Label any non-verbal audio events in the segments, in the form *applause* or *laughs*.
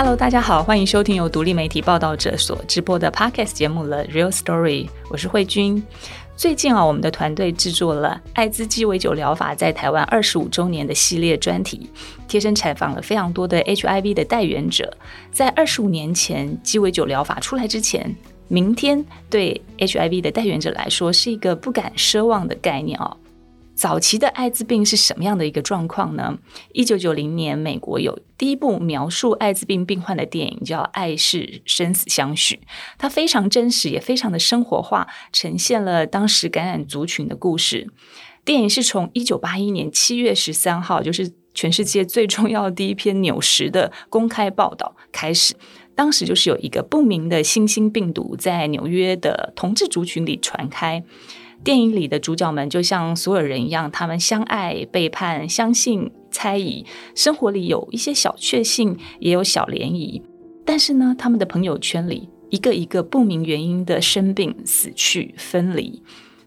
Hello，大家好，欢迎收听由独立媒体报道者所直播的 Podcast 节目《了 Real Story》，我是慧君。最近啊，我们的团队制作了艾滋鸡尾酒疗法在台湾二十五周年的系列专题，贴身采访了非常多的 HIV 的代言者。在二十五年前鸡尾酒疗法出来之前，明天对 HIV 的代言者来说是一个不敢奢望的概念哦。早期的艾滋病是什么样的一个状况呢？一九九零年，美国有第一部描述艾滋病病患的电影，叫《爱是生死相许》，它非常真实，也非常的生活化，呈现了当时感染族群的故事。电影是从一九八一年七月十三号，就是全世界最重要的第一篇纽时的公开报道开始。当时就是有一个不明的新兴病毒在纽约的同志族群里传开。电影里的主角们就像所有人一样，他们相爱、背叛、相信、猜疑，生活里有一些小确幸，也有小涟漪。但是呢，他们的朋友圈里一个一个不明原因的生病、死去、分离，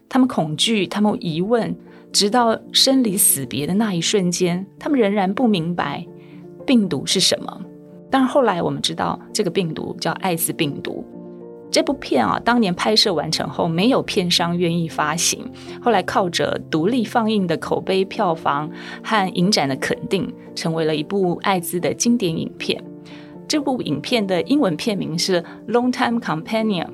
他们恐惧，他们疑问，直到生离死别的那一瞬间，他们仍然不明白病毒是什么。但是后来我们知道，这个病毒叫艾滋病毒。这部片啊，当年拍摄完成后，没有片商愿意发行。后来靠着独立放映的口碑、票房和影展的肯定，成为了一部艾滋的经典影片。这部影片的英文片名是《Long Time Companion》，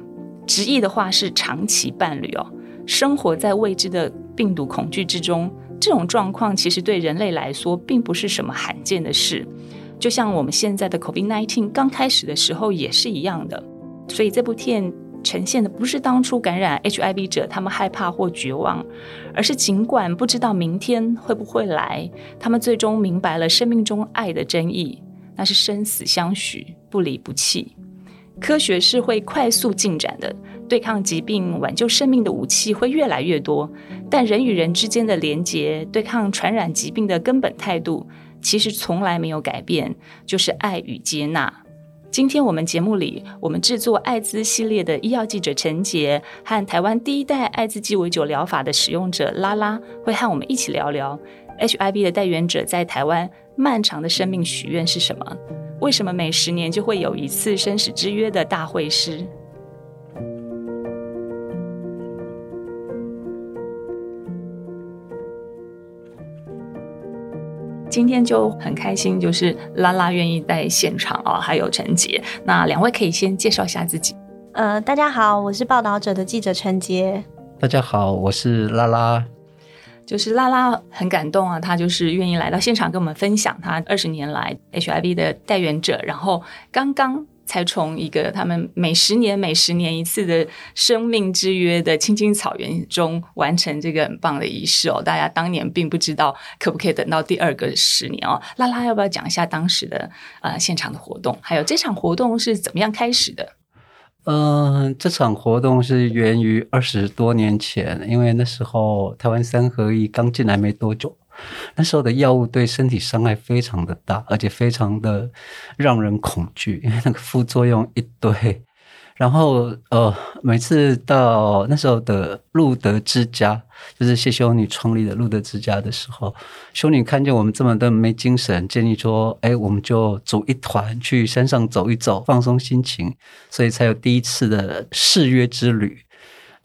直译的话是“长期伴侣”哦。生活在未知的病毒恐惧之中，这种状况其实对人类来说并不是什么罕见的事。就像我们现在的 COVID-19 刚开始的时候也是一样的。所以这部片呈现的不是当初感染 HIV 者他们害怕或绝望，而是尽管不知道明天会不会来，他们最终明白了生命中爱的真意，那是生死相许，不离不弃。科学是会快速进展的，对抗疾病、挽救生命的武器会越来越多，但人与人之间的连结、对抗传染疾病的根本态度，其实从来没有改变，就是爱与接纳。今天我们节目里，我们制作艾滋系列的医药记者陈杰和台湾第一代艾滋鸡尾酒疗法的使用者拉拉，会和我们一起聊聊 HIV 的代言者在台湾漫长的生命许愿是什么？为什么每十年就会有一次生死之约的大会师？今天就很开心，就是拉拉愿意在现场啊，还有陈杰，那两位可以先介绍一下自己。呃，大家好，我是报道者的记者陈杰。大家好，我是拉拉。就是拉拉很感动啊，她就是愿意来到现场跟我们分享她二十年来 HIV 的代言者，然后刚刚。才从一个他们每十年、每十年一次的生命之约的青青草原中完成这个很棒的仪式哦。大家当年并不知道可不可以等到第二个十年哦。拉拉要不要讲一下当时的呃现场的活动，还有这场活动是怎么样开始的？嗯，这场活动是源于二十多年前，因为那时候台湾三合一刚进来没多久。那时候的药物对身体伤害非常的大，而且非常的让人恐惧，因为那个副作用一堆。*laughs* 然后呃，每次到那时候的路德之家，就是谢修女创立的路德之家的时候，修女看见我们这么的没精神，建议说：“哎，我们就组一团去山上走一走，放松心情。”所以才有第一次的誓约之旅。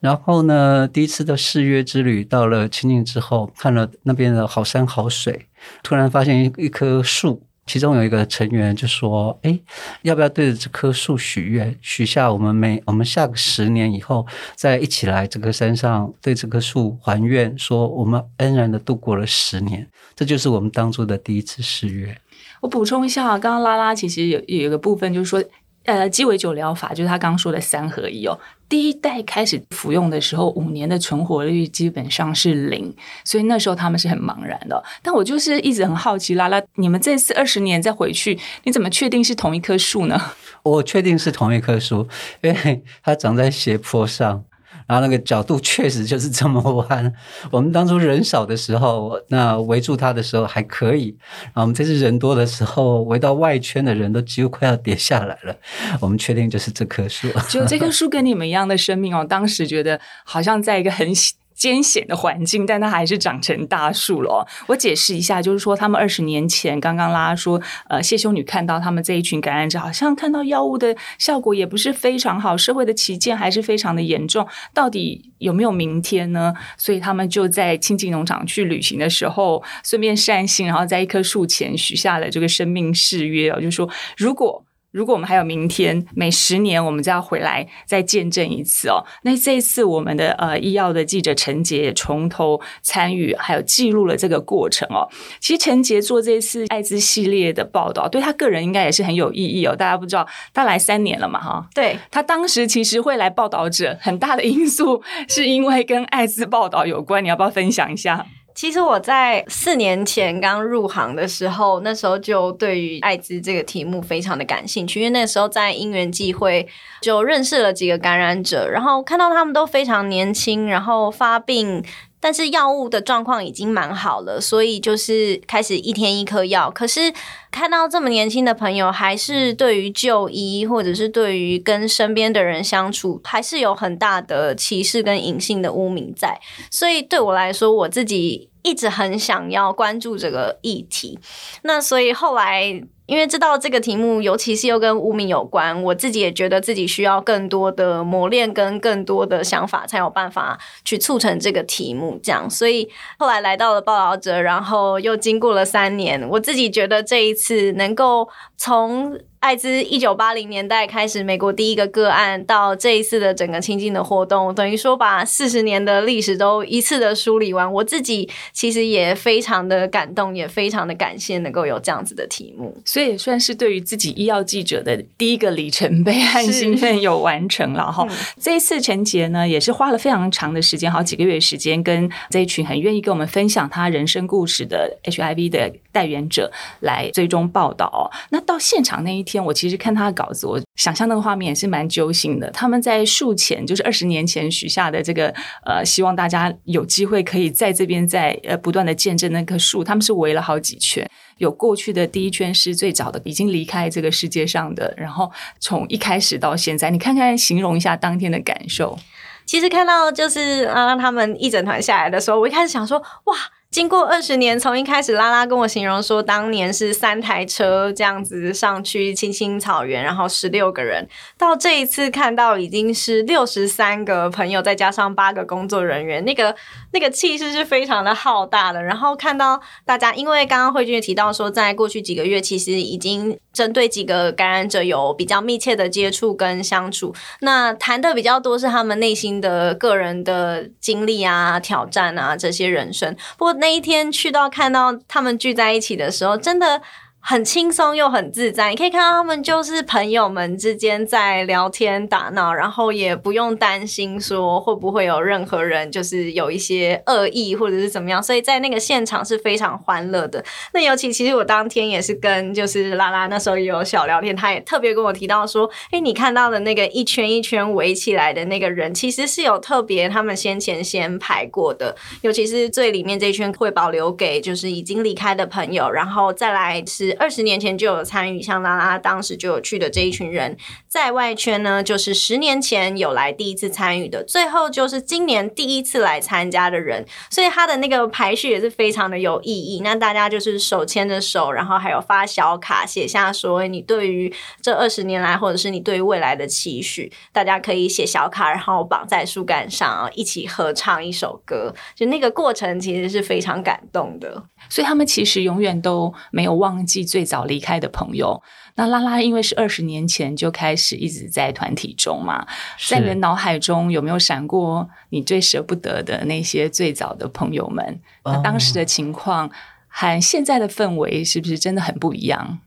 然后呢，第一次的誓约之旅到了清境之后，看了那边的好山好水，突然发现一一棵树，其中有一个成员就说：“哎，要不要对着这棵树许愿，许下我们每我们下个十年以后再一起来这个山上，对这棵树还愿，说我们安然的度过了十年。”这就是我们当初的第一次誓约。我补充一下，刚刚拉拉其实有有一个部分就是说。呃，鸡尾酒疗法就是他刚刚说的三合一哦。第一代开始服用的时候，五年的存活率基本上是零，所以那时候他们是很茫然的。但我就是一直很好奇，拉拉，你们这次二十年再回去，你怎么确定是同一棵树呢？*laughs* 我确定是同一棵树，因为它长在斜坡上。然后那个角度确实就是这么弯。*laughs* 我们当初人少的时候，那围住它的时候还可以。然后我们这次人多的时候，围到外圈的人都几乎快要跌下来了。*laughs* 我们确定就是这棵树，*laughs* 就这棵树跟你们一样的生命哦。当时觉得好像在一个很艰险的环境，但它还是长成大树了。我解释一下，就是说他们二十年前刚刚拉说，呃，谢修女看到他们这一群感染者，好像看到药物的效果也不是非常好，社会的旗舰还是非常的严重，到底有没有明天呢？所以他们就在亲近农场去旅行的时候，顺便善心，然后在一棵树前许下了这个生命誓约哦，就说如果。如果我们还有明天，每十年我们就要回来再见证一次哦。那这一次，我们的呃医药的记者陈杰也从头参与，还有记录了这个过程哦。其实陈杰做这次艾滋系列的报道，对他个人应该也是很有意义哦。大家不知道，他来三年了嘛？哈，对他当时其实会来报道者，很大的因素是因为跟艾滋报道有关。你要不要分享一下？其实我在四年前刚入行的时候，那时候就对于艾滋这个题目非常的感兴趣，因为那时候在因缘际会就认识了几个感染者，然后看到他们都非常年轻，然后发病，但是药物的状况已经蛮好了，所以就是开始一天一颗药。可是看到这么年轻的朋友，还是对于就医或者是对于跟身边的人相处，还是有很大的歧视跟隐性的污名在。所以对我来说，我自己。一直很想要关注这个议题，那所以后来因为知道这个题目，尤其是又跟无名有关，我自己也觉得自己需要更多的磨练跟更多的想法，才有办法去促成这个题目。这样，所以后来来到了报道者，然后又经过了三年，我自己觉得这一次能够从。艾滋一九八零年代开始，美国第一个个案到这一次的整个亲近的活动，等于说把四十年的历史都一次的梳理完。我自己其实也非常的感动，也非常的感谢能够有这样子的题目，所以也算是对于自己医药记者的第一个里程碑和兴奋有完成了哈。这一次陈杰呢，也是花了非常长的时间，好几个月时间，跟这一群很愿意跟我们分享他人生故事的 HIV 的代言者来追踪报道。那到现场那一天。天，我其实看他的稿子，我想象那个画面也是蛮揪心的。他们在树前，就是二十年前许下的这个呃，希望大家有机会可以在这边在呃不断的见证那棵树。他们是围了好几圈，有过去的第一圈是最早的已经离开这个世界上的，然后从一开始到现在，你看看形容一下当天的感受。其实看到就是啊，他们一整团下来的时候，我一开始想说哇。经过二十年，从一开始拉拉跟我形容说，当年是三台车这样子上去青青草原，然后十六个人，到这一次看到已经是六十三个朋友，再加上八个工作人员，那个那个气势是非常的浩大的。然后看到大家，因为刚刚慧君也提到说，在过去几个月，其实已经针对几个感染者有比较密切的接触跟相处，那谈的比较多是他们内心的个人的经历啊、挑战啊这些人生，不过。那一天去到看到他们聚在一起的时候，真的。很轻松又很自在，你可以看到他们就是朋友们之间在聊天打闹，然后也不用担心说会不会有任何人就是有一些恶意或者是怎么样，所以在那个现场是非常欢乐的。那尤其其实我当天也是跟就是拉拉那时候也有小聊天，他也特别跟我提到说，哎，你看到的那个一圈一圈围起来的那个人，其实是有特别他们先前先排过的，尤其是最里面这一圈会保留给就是已经离开的朋友，然后再来是。二十年前就有参与，像拉拉当时就有去的这一群人，在外圈呢，就是十年前有来第一次参与的，最后就是今年第一次来参加的人，所以他的那个排序也是非常的有意义。那大家就是手牵着手，然后还有发小卡，写下说你对于这二十年来，或者是你对于未来的期许，大家可以写小卡，然后绑在树干上，一起合唱一首歌。就那个过程其实是非常感动的，所以他们其实永远都没有忘记。最早离开的朋友，那拉拉因为是二十年前就开始一直在团体中嘛，在你的脑海中有没有闪过你最舍不得的那些最早的朋友们？那当时的情况和现在的氛围是不是真的很不一样？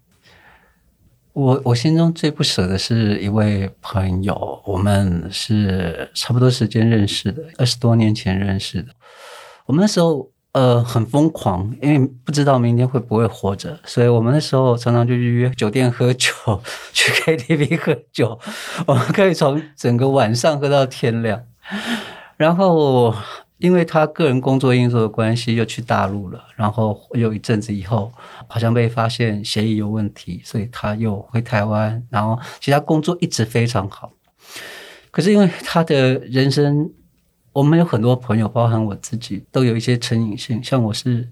我我心中最不舍的是一位朋友，我们是差不多时间认识的，二十多年前认识的，我们那时候。呃，很疯狂，因为不知道明天会不会活着，所以我们那时候常常就去约酒店喝酒，去 KTV 喝酒，我们可以从整个晚上喝到天亮。*laughs* 然后，因为他个人工作因素的关系，又去大陆了。然后有一阵子以后，好像被发现协议有问题，所以他又回台湾。然后，其他工作一直非常好，可是因为他的人生。我们有很多朋友，包含我自己，都有一些成瘾性。像我是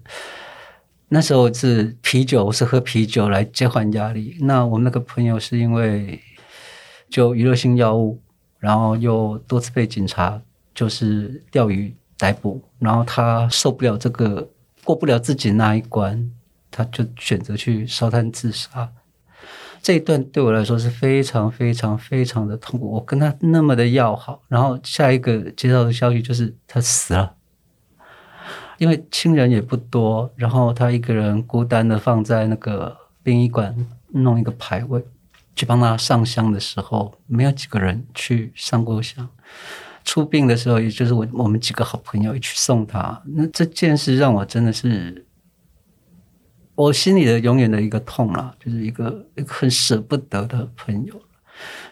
那时候是啤酒，我是喝啤酒来减缓压力。那我那个朋友是因为就娱乐性药物，然后又多次被警察就是钓鱼逮捕，然后他受不了这个，过不了自己那一关，他就选择去烧炭自杀。这一段对我来说是非常非常非常的痛苦。我跟他那么的要好，然后下一个接到的消息就是他死了，因为亲人也不多，然后他一个人孤单的放在那个殡仪馆弄一个牌位，去帮他上香的时候，没有几个人去上过香。出殡的时候，也就是我我们几个好朋友一起送他。那这件事让我真的是。我心里的永远的一个痛啊，就是一个很舍不得的朋友。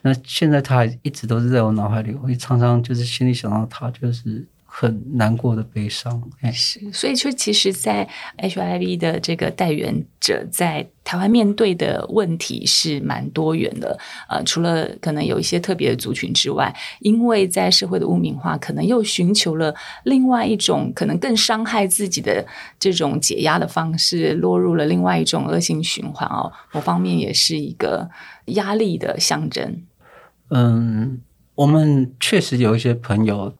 那现在他还一直都是在我脑海里，我会常常就是心里想到他，就是。很难过的悲伤，是，所以就其实，在 HIV 的这个代源者在台湾面对的问题是蛮多元的。呃，除了可能有一些特别的族群之外，因为在社会的污名化，可能又寻求了另外一种可能更伤害自己的这种解压的方式，落入了另外一种恶性循环哦。某方面也是一个压力的象征。嗯，我们确实有一些朋友。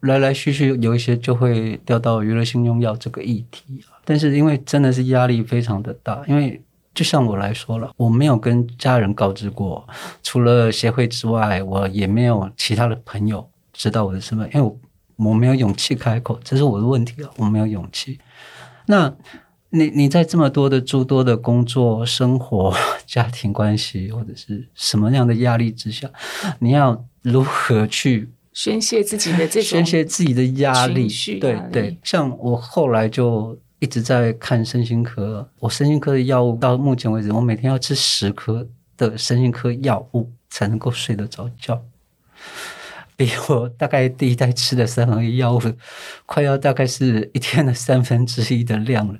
来来去去有一些就会掉到娱乐性用药这个议题但是因为真的是压力非常的大，因为就像我来说了，我没有跟家人告知过，除了协会之外，我也没有其他的朋友知道我的身份，因为我我没有勇气开口，这是我的问题啊，我没有勇气。那 *laughs* 你你在这么多的诸多的工作、生活、家庭关系或者是什么样的压力之下，你要如何去？宣泄自己的这种宣泄自己的压力，对对。像我后来就一直在看身心科，我身心科的药物到目前为止，我每天要吃十颗的身心科药物才能够睡得着觉，比我大概第一代吃的三合一药物快要大概是一天的三分之一的量了。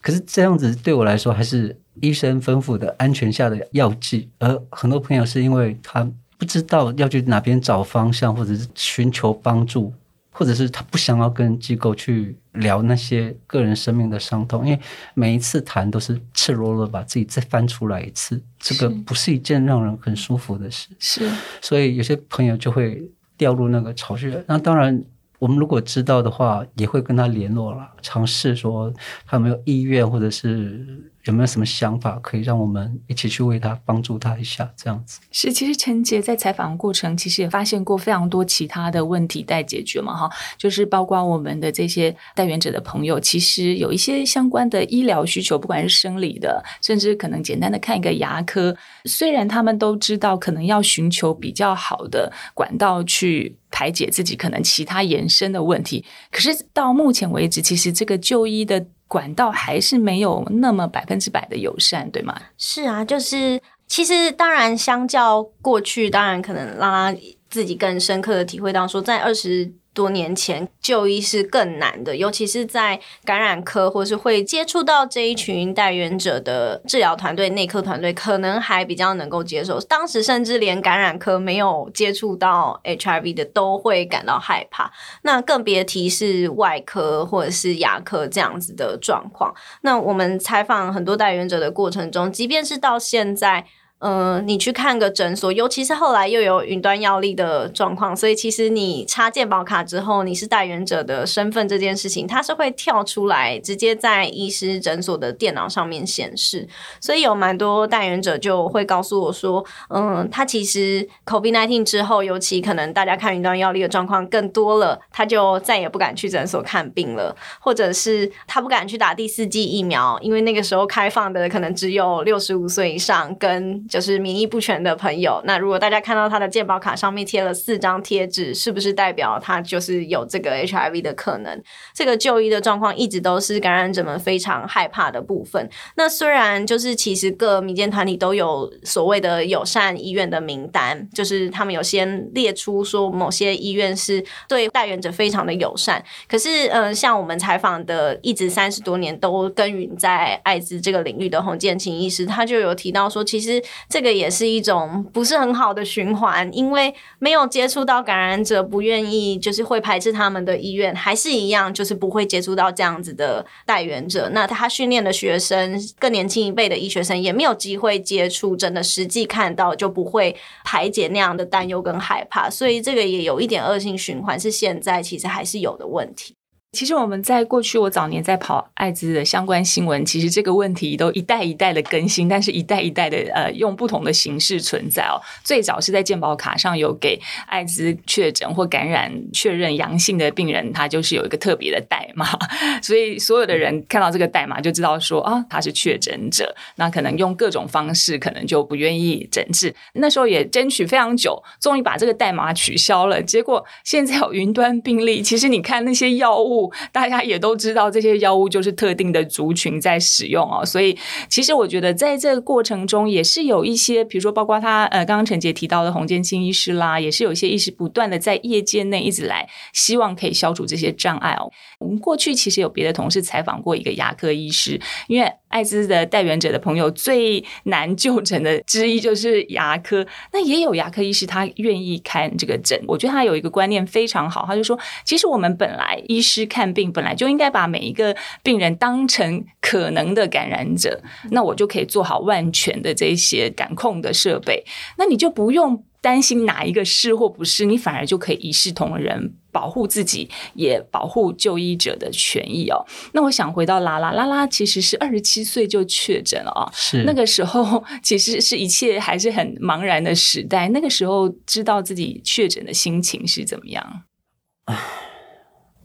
可是这样子对我来说，还是医生吩咐的安全下的药剂，而很多朋友是因为他。不知道要去哪边找方向，或者是寻求帮助，或者是他不想要跟机构去聊那些个人生命的伤痛，因为每一次谈都是赤裸裸把自己再翻出来一次，这个不是一件让人很舒服的事。是，所以有些朋友就会掉入那个巢穴。那当然。我们如果知道的话，也会跟他联络了，尝试说他有没有意愿，或者是有没有什么想法，可以让我们一起去为他帮助他一下，这样子。是，其实陈杰在采访过程，其实也发现过非常多其他的问题待解决嘛，哈，就是包括我们的这些代言者的朋友，其实有一些相关的医疗需求，不管是生理的，甚至可能简单的看一个牙科，虽然他们都知道可能要寻求比较好的管道去。排解自己可能其他延伸的问题，可是到目前为止，其实这个就医的管道还是没有那么百分之百的友善，对吗？是啊，就是其实当然，相较过去，当然可能拉拉自己更深刻的体会到，说在二十。多年前就医是更难的，尤其是在感染科，或是会接触到这一群带源者的治疗团队、内科团队，可能还比较能够接受。当时甚至连感染科没有接触到 HIV 的都会感到害怕，那更别提是外科或者是牙科这样子的状况。那我们采访很多带源者的过程中，即便是到现在。嗯，你去看个诊所，尤其是后来又有云端药力的状况，所以其实你插健保卡之后，你是代言者的身份这件事情，它是会跳出来，直接在医师诊所的电脑上面显示。所以有蛮多代言者就会告诉我说，嗯，他其实 COVID-19 之后，尤其可能大家看云端药力的状况更多了，他就再也不敢去诊所看病了，或者是他不敢去打第四剂疫苗，因为那个时候开放的可能只有六十五岁以上跟就是免疫不全的朋友，那如果大家看到他的健保卡上面贴了四张贴纸，是不是代表他就是有这个 HIV 的可能？这个就医的状况一直都是感染者们非常害怕的部分。那虽然就是其实各民间团体都有所谓的友善医院的名单，就是他们有先列出说某些医院是对代言者非常的友善。可是，嗯，像我们采访的一直三十多年都耕耘在艾滋这个领域的洪建清医师，他就有提到说，其实。这个也是一种不是很好的循环，因为没有接触到感染者，不愿意就是会排斥他们的医院，还是一样就是不会接触到这样子的带源者。那他训练的学生，更年轻一辈的医学生也没有机会接触，真的实际看到就不会排解那样的担忧跟害怕，所以这个也有一点恶性循环，是现在其实还是有的问题。其实我们在过去，我早年在跑艾滋的相关新闻，其实这个问题都一代一代的更新，但是一代一代的呃用不同的形式存在哦。最早是在健保卡上有给艾滋确诊或感染确认阳性的病人，他就是有一个特别的代码，*laughs* 所以所有的人看到这个代码就知道说啊他是确诊者，那可能用各种方式可能就不愿意诊治。那时候也争取非常久，终于把这个代码取消了。结果现在有云端病例，其实你看那些药物。大家也都知道，这些药物就是特定的族群在使用哦，所以其实我觉得在这个过程中，也是有一些，比如说包括他呃，刚刚陈杰提到的洪建清医师啦，也是有一些医师不断的在业界内一直来，希望可以消除这些障碍哦。我们过去其实有别的同事采访过一个牙科医师，因为。艾滋的带源者的朋友最难就诊的之一就是牙科，那也有牙科医师他愿意看这个诊。我觉得他有一个观念非常好，他就说，其实我们本来医师看病本来就应该把每一个病人当成可能的感染者，那我就可以做好万全的这些感控的设备，那你就不用。担心哪一个是或不是，你反而就可以一视同仁，保护自己，也保护就医者的权益哦。那我想回到拉拉，拉拉其实是二十七岁就确诊了啊。是那个时候，其实是一切还是很茫然的时代。那个时候知道自己确诊的心情是怎么样？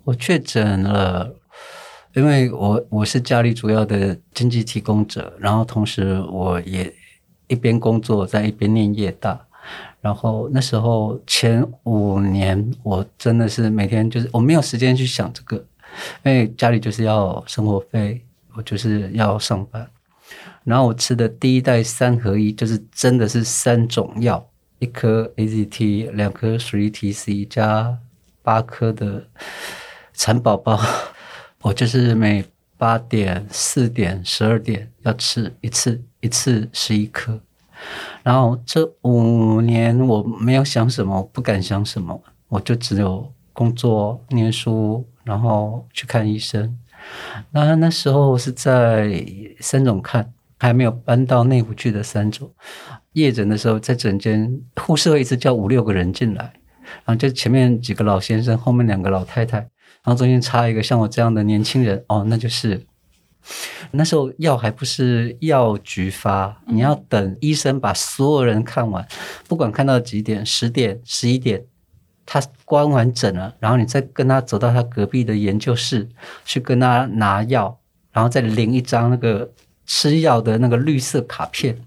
我确诊了，因为我我是家里主要的经济提供者，然后同时我也一边工作在一边念夜大。然后那时候前五年，我真的是每天就是我没有时间去想这个，因为家里就是要生活费，我就是要上班。然后我吃的第一代三合一，就是真的是三种药，一颗 AZT，两颗 3TC 加八颗的蚕宝宝，*laughs* 我就是每八点、四点、十二点要吃一次，一次十一颗。然后这五年我没有想什么，我不敢想什么，我就只有工作、念书，然后去看医生。那那时候是在三种看，还没有搬到内湖去的三种。夜诊的时候，在诊间，护士会一直叫五六个人进来，然后就前面几个老先生，后面两个老太太，然后中间插一个像我这样的年轻人。哦，那就是。那时候药还不是药局发，你要等医生把所有人看完，不管看到几点，十点、十一点，他关完诊了，然后你再跟他走到他隔壁的研究室去跟他拿药，然后再领一张那个吃药的那个绿色卡片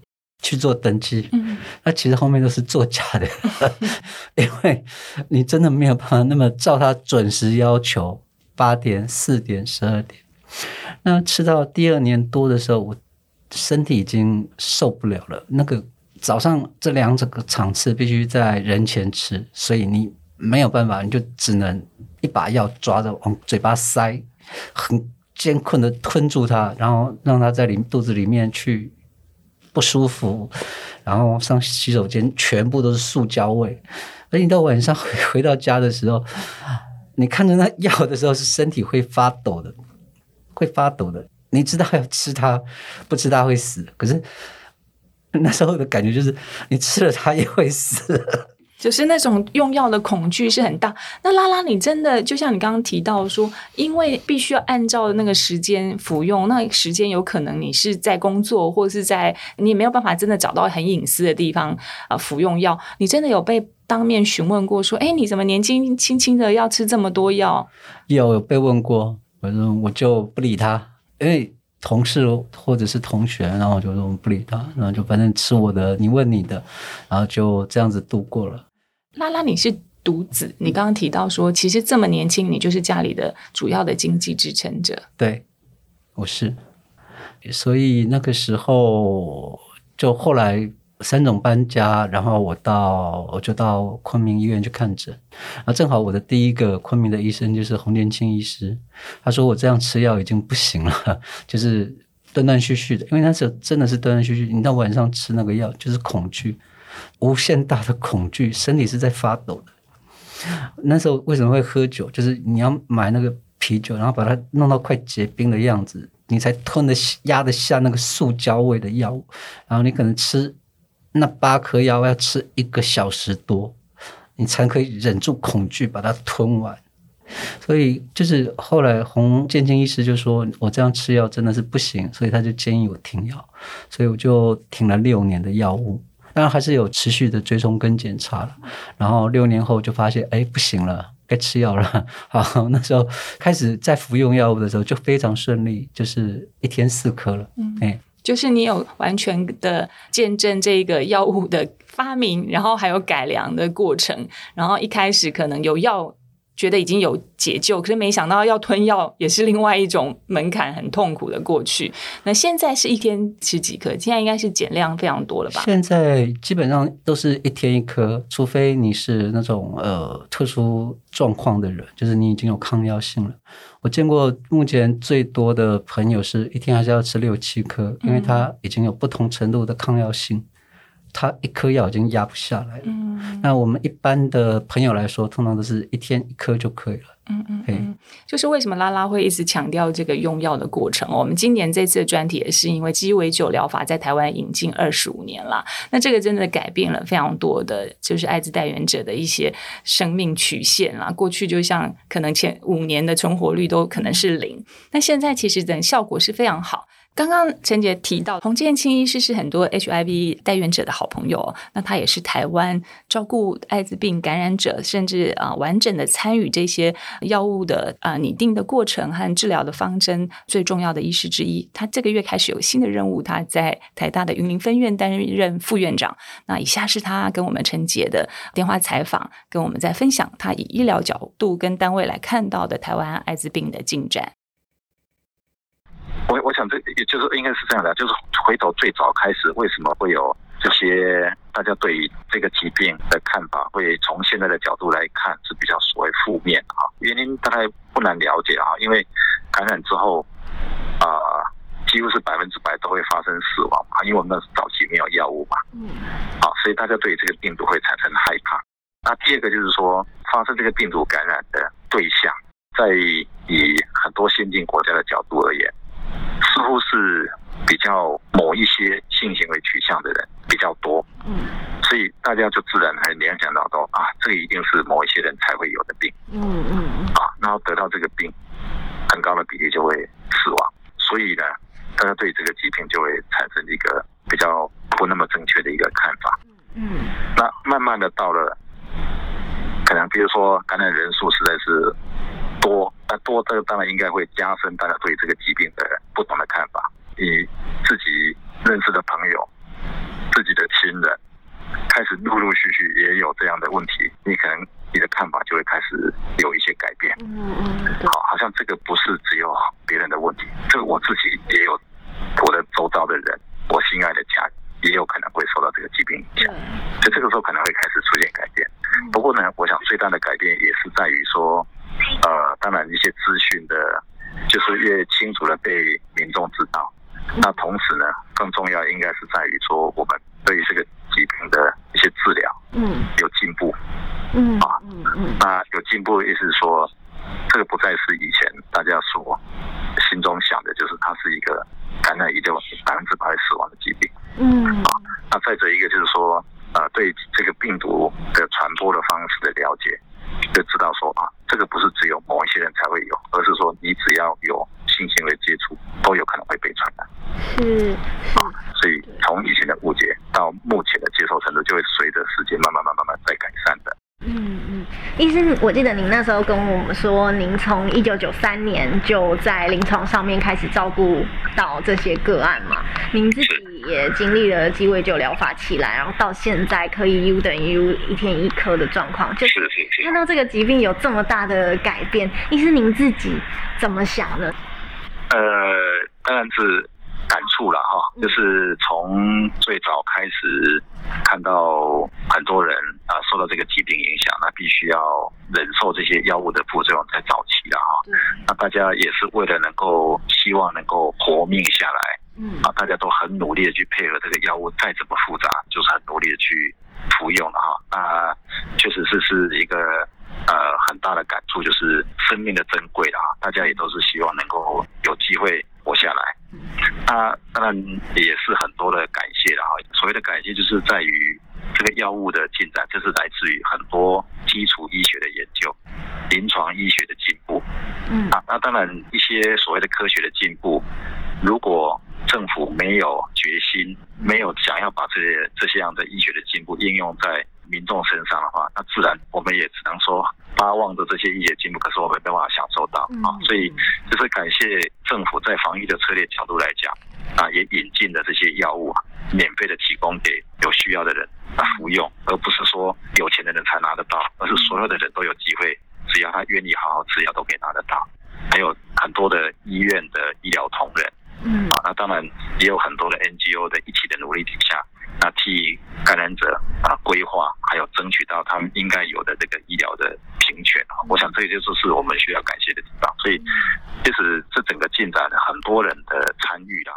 去做登记。嗯，那其实后面都是作假的，*laughs* 因为你真的没有办法那么照他准时要求，八点、四点、十二点。那吃到第二年多的时候，我身体已经受不了了。那个早上这两整个场次必须在人前吃，所以你没有办法，你就只能一把药抓着往嘴巴塞，很艰困的吞住它，然后让它在里肚子里面去不舒服，然后上洗手间全部都是塑胶味。而你到晚上回回到家的时候，你看着那药的时候，是身体会发抖的。会发抖的，你知道要吃它，不吃它会死。可是那时候的感觉就是，你吃了它也会死，就是那种用药的恐惧是很大。那拉拉，你真的就像你刚刚提到说，因为必须要按照那个时间服用，那时间有可能你是在工作，或者是在你没有办法真的找到很隐私的地方啊服用药。你真的有被当面询问过说，哎，你怎么年轻轻轻的要吃这么多药？有被问过。反正我就不理他，因为同事或者是同学，然后我就说不理他，然后就反正吃我的，你问你的，然后就这样子度过了。拉拉，你是独子，你刚刚提到说，其实这么年轻，你就是家里的主要的经济支撑者。对，我是，所以那个时候就后来。三种搬家，然后我到我就到昆明医院去看诊，然后正好我的第一个昆明的医生就是洪建清医师，他说我这样吃药已经不行了，*laughs* 就是断断续续的，因为那时候真的是断断续续。你到晚上吃那个药，就是恐惧，无限大的恐惧，身体是在发抖的。那时候为什么会喝酒？就是你要买那个啤酒，然后把它弄到快结冰的样子，你才吞的压得下那个塑胶味的药物。然后你可能吃那八颗药要吃一个小时多，你才可以忍住恐惧把它吞完。所以就是后来洪建清医师就说我这样吃药真的是不行，所以他就建议我停药，所以我就停了六年的药物。当然还是有持续的追踪跟检查了，然后六年后就发现，哎，不行了，该吃药了。好，那时候开始在服用药物的时候就非常顺利，就是一天四颗了。嗯，哎，就是你有完全的见证这个药物的发明，然后还有改良的过程，然后一开始可能有药。觉得已经有解救，可是没想到要吞药也是另外一种门槛，很痛苦的过去。那现在是一天吃几颗？现在应该是减量非常多了吧？现在基本上都是一天一颗，除非你是那种呃特殊状况的人，就是你已经有抗药性了。我见过目前最多的朋友是一天还是要吃六七颗，因为他已经有不同程度的抗药性。他一颗药已经压不下来了。嗯，那我们一般的朋友来说，通常都是一天一颗就可以了。嗯嗯，嗯，就是为什么拉拉会一直强调这个用药的过程？我们今年这次的专题也是因为鸡尾酒疗法在台湾引进二十五年了，那这个真的改变了非常多的，就是艾滋代言者的一些生命曲线啦。过去就像可能前五年的存活率都可能是零，那现在其实等效果是非常好。刚刚陈杰提到，洪建清医师是很多 HIV 代言者的好朋友，那他也是台湾照顾艾滋病感染者，甚至啊完整的参与这些药物的啊拟定的过程和治疗的方针最重要的医师之一。他这个月开始有新的任务，他在台大的云林分院担任副院长。那以下是他跟我们陈杰的电话采访，跟我们在分享他以医疗角度跟单位来看到的台湾艾滋病的进展。我我想这也就是应该是这样的，就是回头最早开始，为什么会有这些大家对于这个疾病的看法，会从现在的角度来看是比较所谓负面啊？原因大概不难了解啊，因为感染之后啊，几乎是百分之百都会发生死亡啊，因为我们那早期没有药物嘛，嗯，好，所以大家对这个病毒会产生害怕。那第二个就是说，发生这个病毒感染的对象，在以很多先进国家的角度而言。似乎是比较某一些性行为取向的人比较多，嗯，所以大家就自然还联想到说啊，这一定是某一些人才会有的病，嗯嗯。嗯，啊，然后得到这个病，很高的比例就会死亡，所以呢，大家对这个疾病就会产生一个比较不那么正确的一个看法，嗯，那慢慢的到了，可能比如说感染人数实在是。多，那多这个当然应该会加深大家对这个疾病的不同的看法。你自己认识的朋友、自己的亲人，开始陆陆续续也有这样的问题，你可能你的看法就会开始有一些改变。嗯嗯，好，好像这个不是只有别人的问题，这个我自己也有，我的周遭的人，我心爱的家也有可能会受到这个疾病影响。所以这个时候可能会开始出现改变。不过呢，我想最大的改变也是在于说。呃，当然一些资讯的，就是越清楚的被民众知道。那同时呢，更重要应该是在于说，我们对于这个疾病的一些治疗，嗯，有进步，嗯啊，嗯嗯，那有进步的意思是说，这个不再是以前大家所心中想的，就是它是一个感染一定百分之百死亡的疾病，嗯啊，那再者一个就是说，呃，对这个病毒的传播的方式的了解。就知道说啊，这个不是只有某一些人才会有，而是说你只要有性行为接触，都有可能会被传染。是啊，所以从以前的误解到目前的接受程度，就会随着时间慢慢、慢、慢慢在改善的。嗯嗯，医生，我记得您那时候跟我们说，您从一九九三年就在临床上面开始照顾到这些个案嘛，您自己。也经历了鸡尾酒疗法起来，然后到现在可以 U 等于 U 一天一颗的状况，就是看到这个疾病有这么大的改变，医师您自己怎么想呢？呃，当然是感触了哈，就是从最早开始看到很多人啊受到这个疾病影响，那必须要忍受这些药物的副作用，在早期了哈。那大家也是为了能够希望能够活命下来。嗯啊，大家都很努力的去配合这个药物，再怎么复杂，就是很努力的去服用了哈。那确实是是一个呃很大的感触，就是生命的珍贵了哈。大家也都是希望能够有机会活下来。那当然也是很多的感谢的哈。所谓的感谢，就是在于这个药物的进展，这是来自于很多基础医学的研究、临床医学的进步。嗯啊，那当然一些所谓的科学的进步，如果政府没有决心，没有想要把这些这些样的医学的进步应用在民众身上的话，那自然我们也只能说巴望着这些医学进步，可是我们没办法享受到啊。所以就是感谢政府在防疫的策略角度来讲，啊，也引进了这些药物啊，免费的提供给有需要的人啊服用，而不是说有钱的人才拿得到，而是所有的人都有机会，只要他愿意好好吃药，都可以拿得到。还有很多的医院的医疗同仁。嗯啊，那当然也有很多的 NGO 的一起的努力底下，那替感染者啊规划，还有争取到他们应该有的这个医疗的平权啊，我想这个就是我们需要感谢的地方。所以，其实这整个进展很多人的参与啦。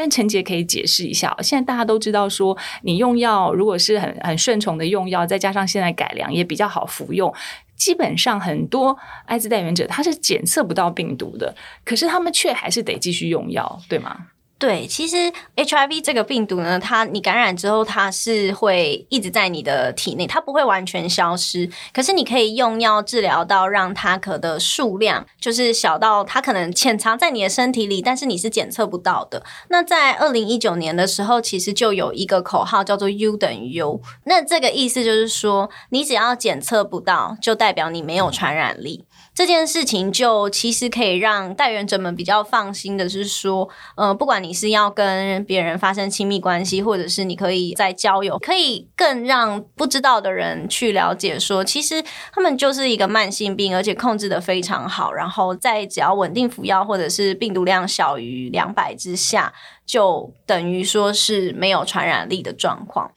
但陈杰可以解释一下，现在大家都知道说，你用药如果是很很顺从的用药，再加上现在改良也比较好服用。基本上很多艾滋带源者他是检测不到病毒的，可是他们却还是得继续用药，对吗？对，其实 HIV 这个病毒呢，它你感染之后，它是会一直在你的体内，它不会完全消失。可是你可以用药治疗到让它可的数量就是小到它可能潜藏在你的身体里，但是你是检测不到的。那在二零一九年的时候，其实就有一个口号叫做 U 等于 U，那这个意思就是说，你只要检测不到，就代表你没有传染力。这件事情就其实可以让带源者们比较放心的是说，呃，不管你是要跟别人发生亲密关系，或者是你可以在交友，可以更让不知道的人去了解说，其实他们就是一个慢性病，而且控制的非常好，然后在只要稳定服药或者是病毒量小于两百之下，就等于说是没有传染力的状况。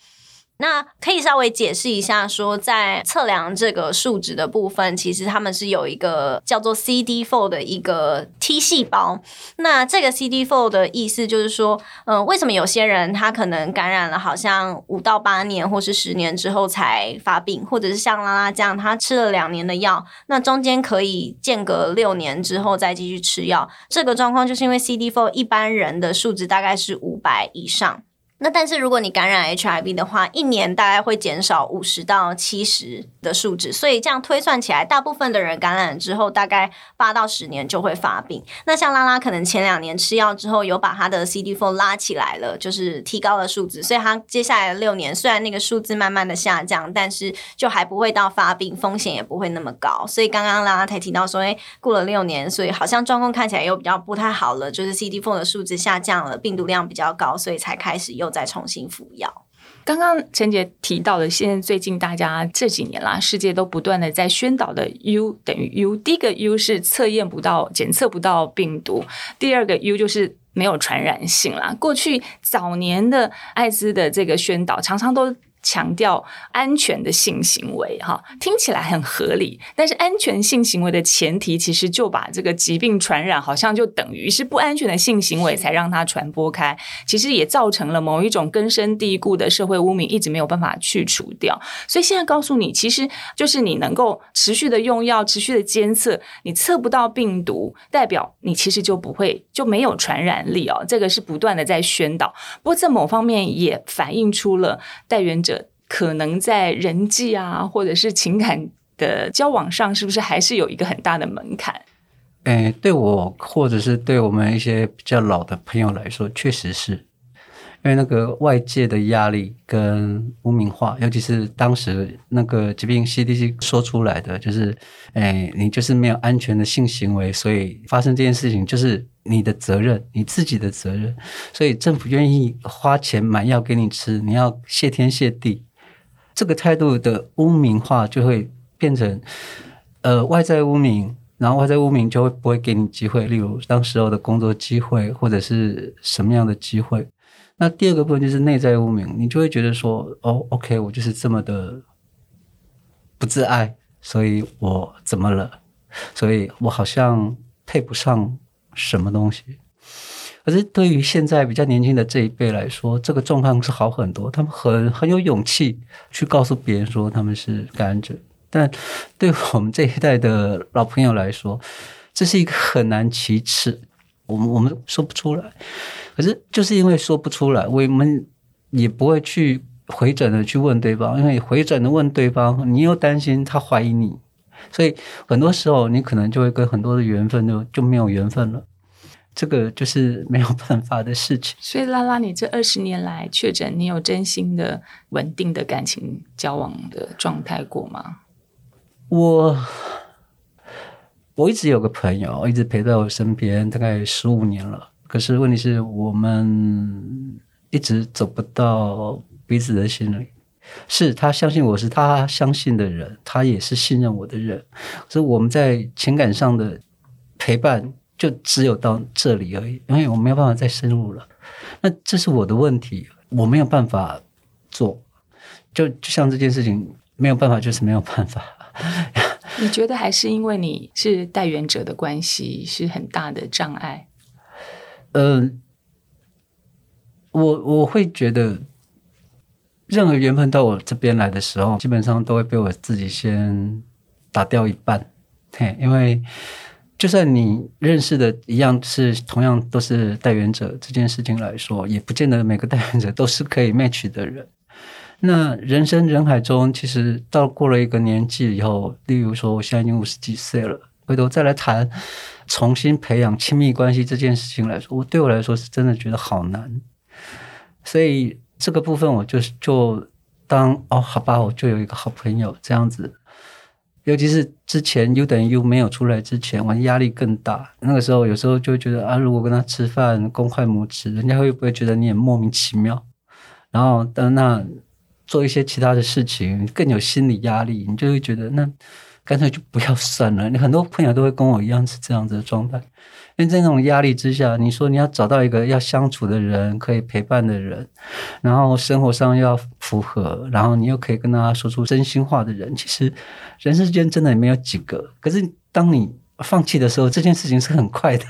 那可以稍微解释一下，说在测量这个数值的部分，其实他们是有一个叫做 CD4 的一个 T 细胞。那这个 CD4 的意思就是说，嗯、为什么有些人他可能感染了，好像五到八年或是十年之后才发病，或者是像拉拉这样，他吃了两年的药，那中间可以间隔六年之后再继续吃药。这个状况就是因为 CD4 一般人的数值大概是五百以上。那但是如果你感染 HIV 的话，一年大概会减少五十到七十的数值，所以这样推算起来，大部分的人感染之后，大概八到十年就会发病。那像拉拉可能前两年吃药之后，有把他的 CD4 拉起来了，就是提高了数值，所以他接下来六年虽然那个数字慢慢的下降，但是就还不会到发病，风险也不会那么高。所以刚刚拉拉才提到说，哎，过了六年，所以好像状况看起来又比较不太好了，就是 CD4 的数值下降了，病毒量比较高，所以才开始又再重新服药。刚刚陈杰提到的，现在最近大家这几年啦，世界都不断的在宣导的 U 等于 U。第一个 U 是测验不到、检测不到病毒，第二个 U 就是没有传染性啦。过去早年的艾滋的这个宣导，常常都。强调安全的性行为，哈，听起来很合理。但是安全性行为的前提，其实就把这个疾病传染，好像就等于是不安全的性行为才让它传播开。其实也造成了某一种根深蒂固的社会污名，一直没有办法去除掉。所以现在告诉你，其实就是你能够持续的用药，持续的监测，你测不到病毒，代表你其实就不会就没有传染力哦。这个是不断的在宣导。不过在某方面也反映出了代源者。可能在人际啊，或者是情感的交往上，是不是还是有一个很大的门槛？诶，对我或者是对我们一些比较老的朋友来说，确实是因为那个外界的压力跟污名化，尤其是当时那个疾病 CDC 说出来的，就是诶，你就是没有安全的性行为，所以发生这件事情就是你的责任，你自己的责任，所以政府愿意花钱买药给你吃，你要谢天谢地。这个态度的污名化就会变成呃外在污名，然后外在污名就会不会给你机会，例如当时候的工作机会或者是什么样的机会。那第二个部分就是内在污名，你就会觉得说哦，OK，我就是这么的不自爱，所以我怎么了？所以我好像配不上什么东西。可是对于现在比较年轻的这一辈来说，这个状况是好很多，他们很很有勇气去告诉别人说他们是感染者。但对我们这一代的老朋友来说，这是一个很难启齿，我们我们说不出来。可是就是因为说不出来，我们也不会去回转的去问对方，因为回转的问对方，你又担心他怀疑你，所以很多时候你可能就会跟很多的缘分就就没有缘分了。这个就是没有办法的事情。*laughs* 所以拉拉，你这二十年来确诊，你有真心的稳定的感情交往的状态过吗？我我一直有个朋友，一直陪在我身边，大概十五年了。可是问题是我们一直走不到彼此的心里。是他相信我是他相信的人，他也是信任我的人。所以我们在情感上的陪伴就只有到这里而已，因为我没有办法再深入了。那这是我的问题，我没有办法做。就就像这件事情没有办法，就是没有办法。你觉得还是因为你是代言者的关系是很大的障碍？嗯，我我会觉得，任何缘分到我这边来的时候，基本上都会被我自己先打掉一半。嘿，因为就算你认识的一样是同样都是代言者这件事情来说，也不见得每个代言者都是可以 match 的人。*laughs* 那人生人海中，其实到过了一个年纪以后，例如说我现在已经五十几岁了，回头再来谈重新培养亲密关系这件事情来说，我对我来说是真的觉得好难。所以这个部分，我就是就当哦，好吧，我就有一个好朋友这样子。尤其是之前 U 等于 U 没有出来之前，我压力更大。那个时候有时候就觉得啊，如果跟他吃饭公筷母匙，人家会不会觉得你很莫名其妙？然后但那。做一些其他的事情更有心理压力，你就会觉得那干脆就不要算了。你很多朋友都会跟我一样是这样子的状态，因为在那种压力之下，你说你要找到一个要相处的人，可以陪伴的人，然后生活上要符合，然后你又可以跟他说出真心话的人，其实人世间真的也没有几个。可是当你放弃的时候，这件事情是很快的。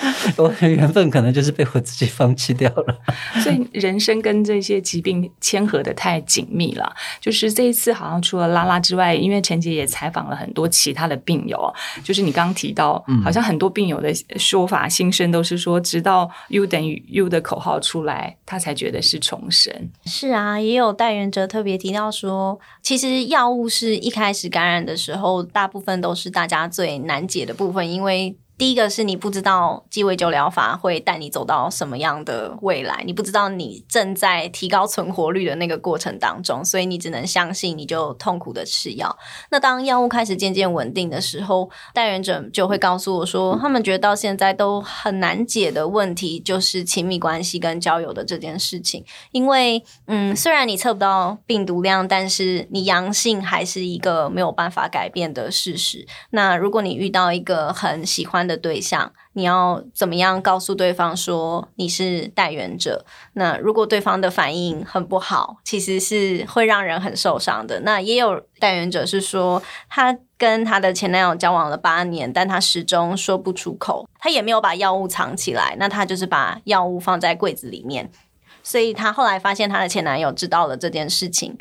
*laughs* 我的缘分可能就是被我自己放弃掉了。*laughs* 所以人生跟这些疾病牵合的太紧密了。就是这一次，好像除了拉拉之外，因为陈杰也采访了很多其他的病友。就是你刚刚提到，好像很多病友的说法心声都是说，直到 U 等于 U 的口号出来，他才觉得是重生。是啊，也有代言者特别提到说，其实药物是一开始感染的时候，大部分都是大家最难解的部分，因为。第一个是你不知道鸡尾酒疗法会带你走到什么样的未来，你不知道你正在提高存活率的那个过程当中，所以你只能相信，你就痛苦的吃药。那当药物开始渐渐稳定的时候，代言者就会告诉我说，他们觉得到现在都很难解的问题就是亲密关系跟交友的这件事情。因为，嗯，虽然你测不到病毒量，但是你阳性还是一个没有办法改变的事实。那如果你遇到一个很喜欢，的对象，你要怎么样告诉对方说你是代言者？那如果对方的反应很不好，其实是会让人很受伤的。那也有代言者是说，他跟他的前男友交往了八年，但他始终说不出口，他也没有把药物藏起来，那他就是把药物放在柜子里面。所以他后来发现他的前男友知道了这件事情。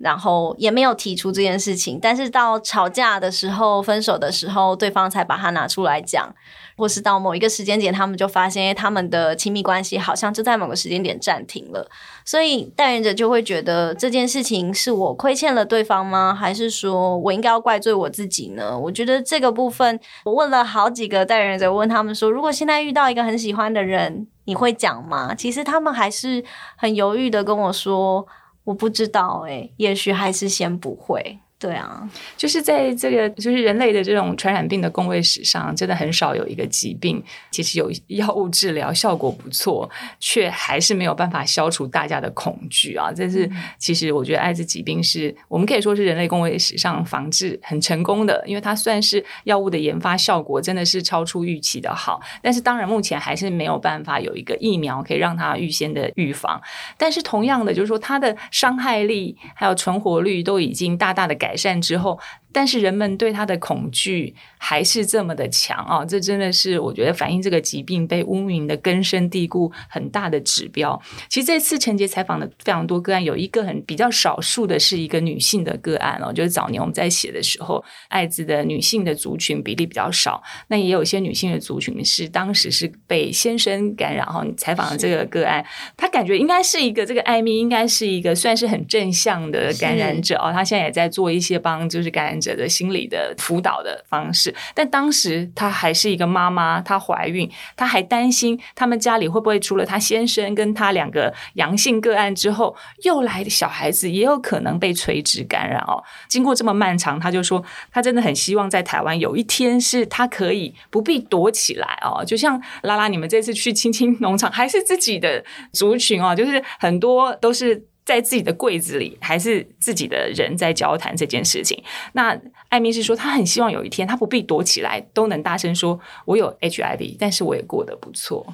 然后也没有提出这件事情，但是到吵架的时候、分手的时候，对方才把它拿出来讲，或是到某一个时间点，他们就发现他们的亲密关系好像就在某个时间点暂停了。所以代言者就会觉得这件事情是我亏欠了对方吗？还是说我应该要怪罪我自己呢？我觉得这个部分，我问了好几个代言者，问他们说，如果现在遇到一个很喜欢的人，你会讲吗？其实他们还是很犹豫的跟我说。我不知道哎，也许还是先不会。对啊，就是在这个就是人类的这种传染病的工位史上，真的很少有一个疾病，其实有药物治疗效果不错，却还是没有办法消除大家的恐惧啊！这是其实我觉得艾滋疾病是我们可以说是人类工位史上防治很成功的，因为它算是药物的研发效果真的是超出预期的好。但是当然目前还是没有办法有一个疫苗可以让它预先的预防。但是同样的，就是说它的伤害力还有存活率都已经大大的改。改善之后。但是人们对他的恐惧还是这么的强啊！这真的是我觉得反映这个疾病被污名的根深蒂固很大的指标。其实这次陈杰采访的非常多个案，有一个很比较少数的是一个女性的个案哦，就是早年我们在写的时候，艾滋的女性的族群比例比较少。那也有一些女性的族群是当时是被先生感染哈。你采访的这个个案，他感觉应该是一个这个艾米应该是一个算是很正向的感染者哦。他现在也在做一一些帮就是感染。者的心理的辅导的方式，但当时她还是一个妈妈，她怀孕，她还担心他们家里会不会除了她先生跟她两个阳性个案之后，又来的小孩子也有可能被垂直感染哦。经过这么漫长，她就说，她真的很希望在台湾有一天是她可以不必躲起来哦，就像拉拉你们这次去青青农场，还是自己的族群哦，就是很多都是。在自己的柜子里，还是自己的人在交谈这件事情。那艾米是说，他很希望有一天，他不必躲起来，都能大声说：“我有 HIV，但是我也过得不错。”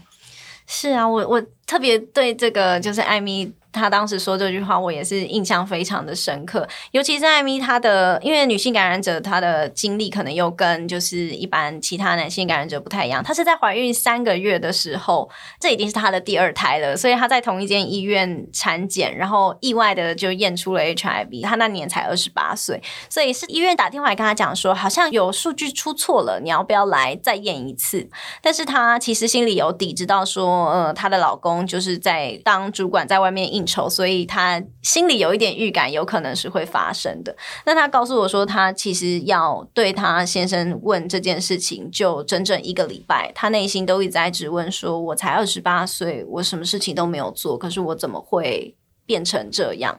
是啊，我我特别对这个就是艾米。他当时说这句话，我也是印象非常的深刻。尤其是艾米，她的因为女性感染者，她的经历可能又跟就是一般其他男性感染者不太一样。她是在怀孕三个月的时候，这已经是她的第二胎了，所以她在同一间医院产检，然后意外的就验出了 HIV。她那年才二十八岁，所以是医院打电话来跟她讲说，好像有数据出错了，你要不要来再验一次？但是她其实心里有底，知道说，呃，她的老公就是在当主管，在外面应。丑，所以他心里有一点预感，有可能是会发生的。那他告诉我说，他其实要对他先生问这件事情，就整整一个礼拜，他内心都一直在质问：说我才二十八岁，我什么事情都没有做，可是我怎么会变成这样？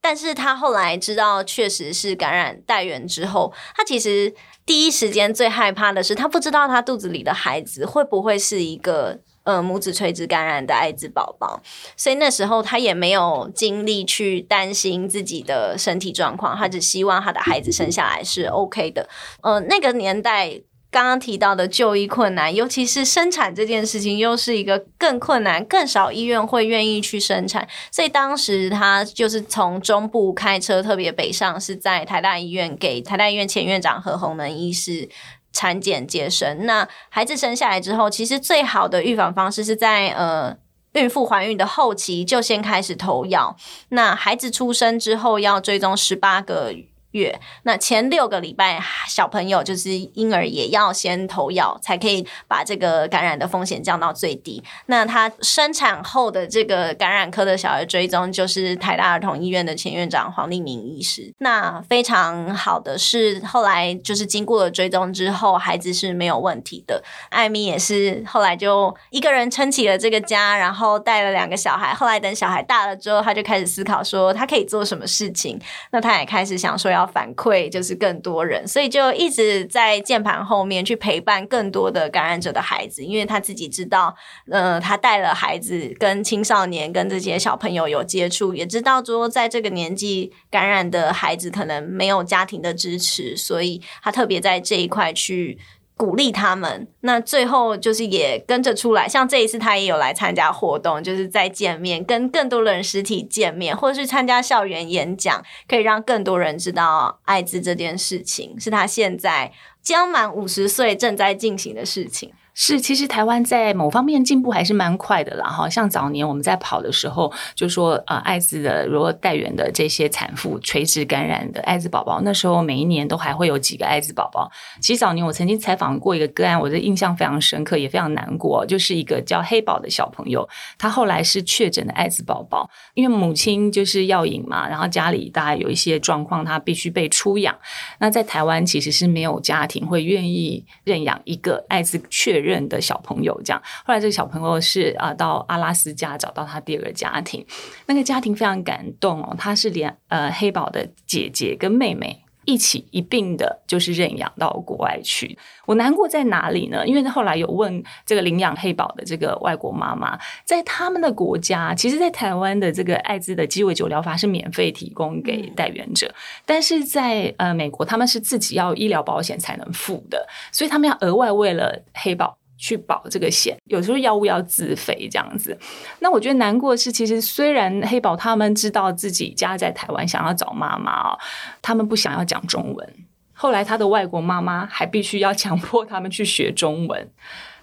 但是他后来知道，确实是感染带源之后，他其实第一时间最害怕的是，他不知道他肚子里的孩子会不会是一个。呃，母子垂直感染的艾滋宝宝，所以那时候他也没有精力去担心自己的身体状况，他只希望他的孩子生下来是 OK 的。呃，那个年代刚刚提到的就医困难，尤其是生产这件事情，又是一个更困难、更少医院会愿意去生产，所以当时他就是从中部开车特别北上，是在台大医院给台大医院前院长何鸿门医师。产检接生，那孩子生下来之后，其实最好的预防方式是在呃孕妇怀孕的后期就先开始投药。那孩子出生之后要追踪十八个。月那前六个礼拜，小朋友就是婴儿也要先投药，才可以把这个感染的风险降到最低。那他生产后的这个感染科的小儿追踪，就是台大儿童医院的前院长黄立明医师。那非常好的是，后来就是经过了追踪之后，孩子是没有问题的。艾米也是后来就一个人撑起了这个家，然后带了两个小孩。后来等小孩大了之后，他就开始思考说他可以做什么事情。那他也开始想说要。要反馈就是更多人，所以就一直在键盘后面去陪伴更多的感染者的孩子，因为他自己知道，呃，他带了孩子跟青少年跟这些小朋友有接触，也知道说在这个年纪感染的孩子可能没有家庭的支持，所以他特别在这一块去。鼓励他们，那最后就是也跟着出来。像这一次，他也有来参加活动，就是再见面，跟更多的人实体见面，或者是参加校园演讲，可以让更多人知道艾滋这件事情，是他现在将满五十岁正在进行的事情。是，其实台湾在某方面进步还是蛮快的啦，哈。像早年我们在跑的时候，就说呃，艾滋的如果带源的这些产妇垂直感染的艾滋宝宝，那时候每一年都还会有几个艾滋宝宝。其实早年我曾经采访过一个个案，我的印象非常深刻，也非常难过，就是一个叫黑宝的小朋友，他后来是确诊的艾滋宝宝，因为母亲就是药瘾嘛，然后家里大概有一些状况，他必须被出养。那在台湾其实是没有家庭会愿意认养一个艾滋确认。认的小朋友这样，后来这个小朋友是啊，到阿拉斯加找到他第二个家庭，那个家庭非常感动哦，他是连呃黑宝的姐姐跟妹妹一起一并的，就是认养到国外去。我难过在哪里呢？因为后来有问这个领养黑宝的这个外国妈妈，在他们的国家，其实，在台湾的这个艾滋的鸡尾酒疗法是免费提供给代源者，但是在呃美国，他们是自己要医疗保险才能付的，所以他们要额外为了黑宝。去保这个险，有时候药物要自费这样子。那我觉得难过的是，其实虽然黑宝他们知道自己家在台湾，想要找妈妈哦，他们不想要讲中文。后来他的外国妈妈还必须要强迫他们去学中文。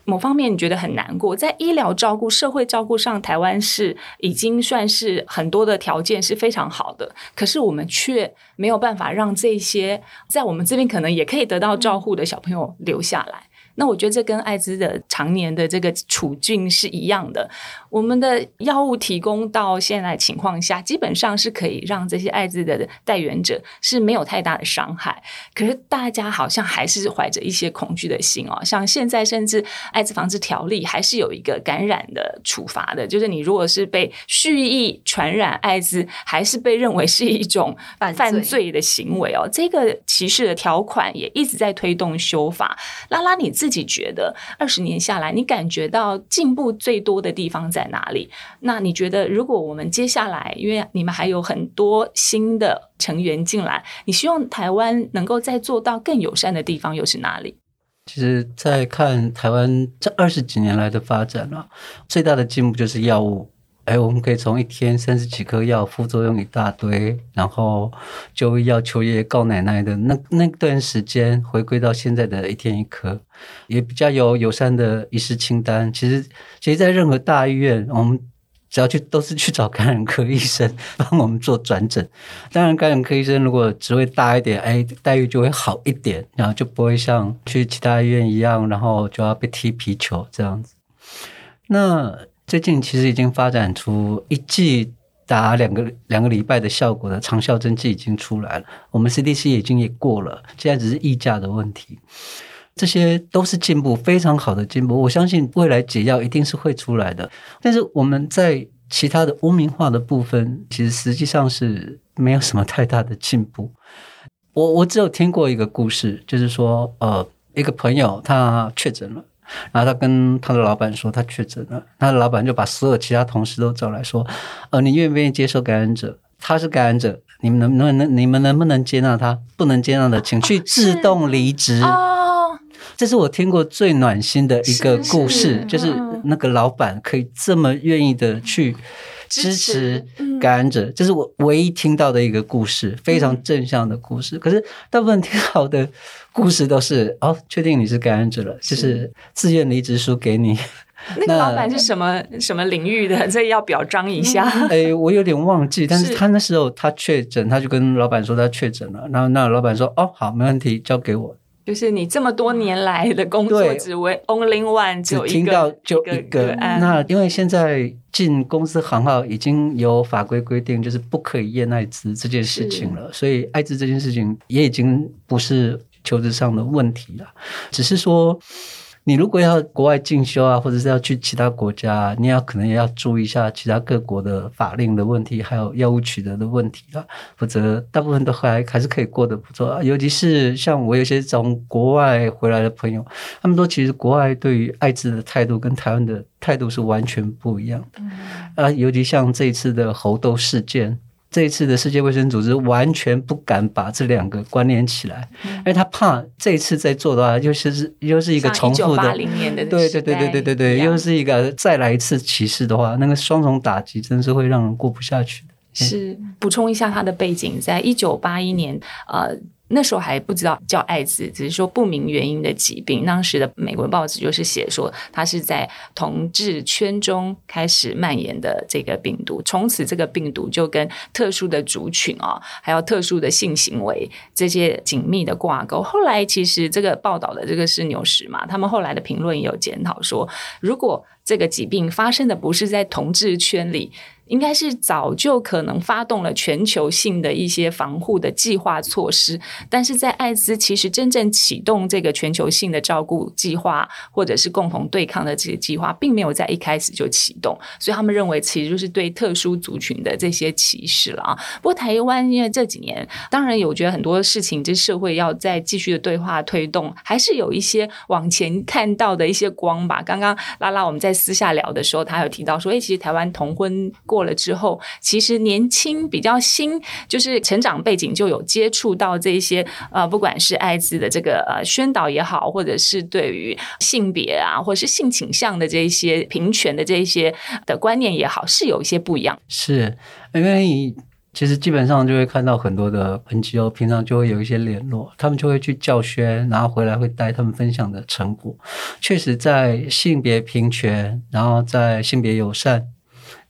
某方面你觉得很难过，在医疗照顾、社会照顾上，台湾是已经算是很多的条件是非常好的，可是我们却没有办法让这些在我们这边可能也可以得到照顾的小朋友留下来。那我觉得这跟艾滋的常年的这个处境是一样的。我们的药物提供到现在情况下，基本上是可以让这些艾滋的带源者是没有太大的伤害。可是大家好像还是怀着一些恐惧的心哦。像现在甚至艾滋防治条例还是有一个感染的处罚的，就是你如果是被蓄意传染艾滋，还是被认为是一种 *laughs* 犯罪的行为哦。这个歧视的条款也一直在推动修法。拉拉你自自己觉得二十年下来，你感觉到进步最多的地方在哪里？那你觉得，如果我们接下来，因为你们还有很多新的成员进来，你希望台湾能够再做到更友善的地方又是哪里？其实，在看台湾这二十几年来的发展啊，最大的进步就是药物。哎，我们可以从一天三十几颗药，副作用一大堆，然后就要求爷爷告奶奶的那那段时间，回归到现在的一天一颗，也比较有友善的医师清单。其实，其实，在任何大医院，我们只要去都是去找感染科医生帮我们做转诊。当然，感染科医生如果职位大一点，哎，待遇就会好一点，然后就不会像去其他医院一样，然后就要被踢皮球这样子。那。最近其实已经发展出一剂打两个两个礼拜的效果的长效针剂已经出来了，我们 CDC 已经也过了，现在只是溢价的问题。这些都是进步，非常好的进步。我相信未来解药一定是会出来的，但是我们在其他的污名化的部分，其实实际上是没有什么太大的进步。我我只有听过一个故事，就是说，呃，一个朋友他确诊了。然后他跟他的老板说他确诊了，他的老板就把所有其他同事都找来说：“呃，你愿不愿意接受感染者？他是感染者，你们能不能你们能不能接纳他？不能接纳的，请去自动离职。”哦，这是我听过最暖心的一个故事，就是那个老板可以这么愿意的去。支持感染者，这是我唯一听到的一个故事，非常正向的故事。可是大部分听到的故事都是哦，确定你是感染者了，就是自愿离职书给你。那个老板是什么什么领域的？*laughs* 这要表彰一下。哎，我有点忘记，但是他那时候他确诊，他就跟老板说他确诊了，然后那老板说哦，好，没问题，交给我。就是你这么多年来的工作，只为 only one，只有听到就一个。那因为现在进公司行号已经有法规规定，就是不可以验艾滋这件事情了，所以艾滋这件事情也已经不是求职上的问题了，只是说。你如果要国外进修啊，或者是要去其他国家，你要可能也要注意一下其他各国的法令的问题，还有药物取得的问题啊。否则，大部分都还还是可以过得不错。啊尤其是像我有些从国外回来的朋友，他们说其实国外对于艾滋的态度跟台湾的态度是完全不一样的。啊，尤其像这一次的猴痘事件。这一次的世界卫生组织完全不敢把这两个关联起来，因为他怕这一次再做的话，又是又是一个重复的，对对对对对对对，又是一个再来一次歧视的话，那个双重打击真是会让人过不下去的。是补充一下他的背景，在一九八一年，呃。那时候还不知道叫艾滋，只是说不明原因的疾病。当时的美国报纸就是写说，它是在同志圈中开始蔓延的这个病毒，从此这个病毒就跟特殊的族群啊，还有特殊的性行为这些紧密的挂钩。后来其实这个报道的这个是纽时嘛，他们后来的评论也有检讨说，如果这个疾病发生的不是在同志圈里。应该是早就可能发动了全球性的一些防护的计划措施，但是在艾滋其实真正启动这个全球性的照顾计划，或者是共同对抗的这些计划，并没有在一开始就启动，所以他们认为其实就是对特殊族群的这些歧视了啊。不过台湾因为这几年，当然有觉得很多事情，这社会要再继续的对话推动，还是有一些往前看到的一些光吧。刚刚拉拉我们在私下聊的时候，他有提到说，哎，其实台湾同婚。过了之后，其实年轻比较新，就是成长背景就有接触到这些呃，不管是艾滋的这个呃宣导也好，或者是对于性别啊，或者是性倾向的这一些平权的这一些的观念也好，是有一些不一样。是因为其实基本上就会看到很多的 NGO，平常就会有一些联络，他们就会去教学，然后回来会带他们分享的成果。确实，在性别平权，然后在性别友善，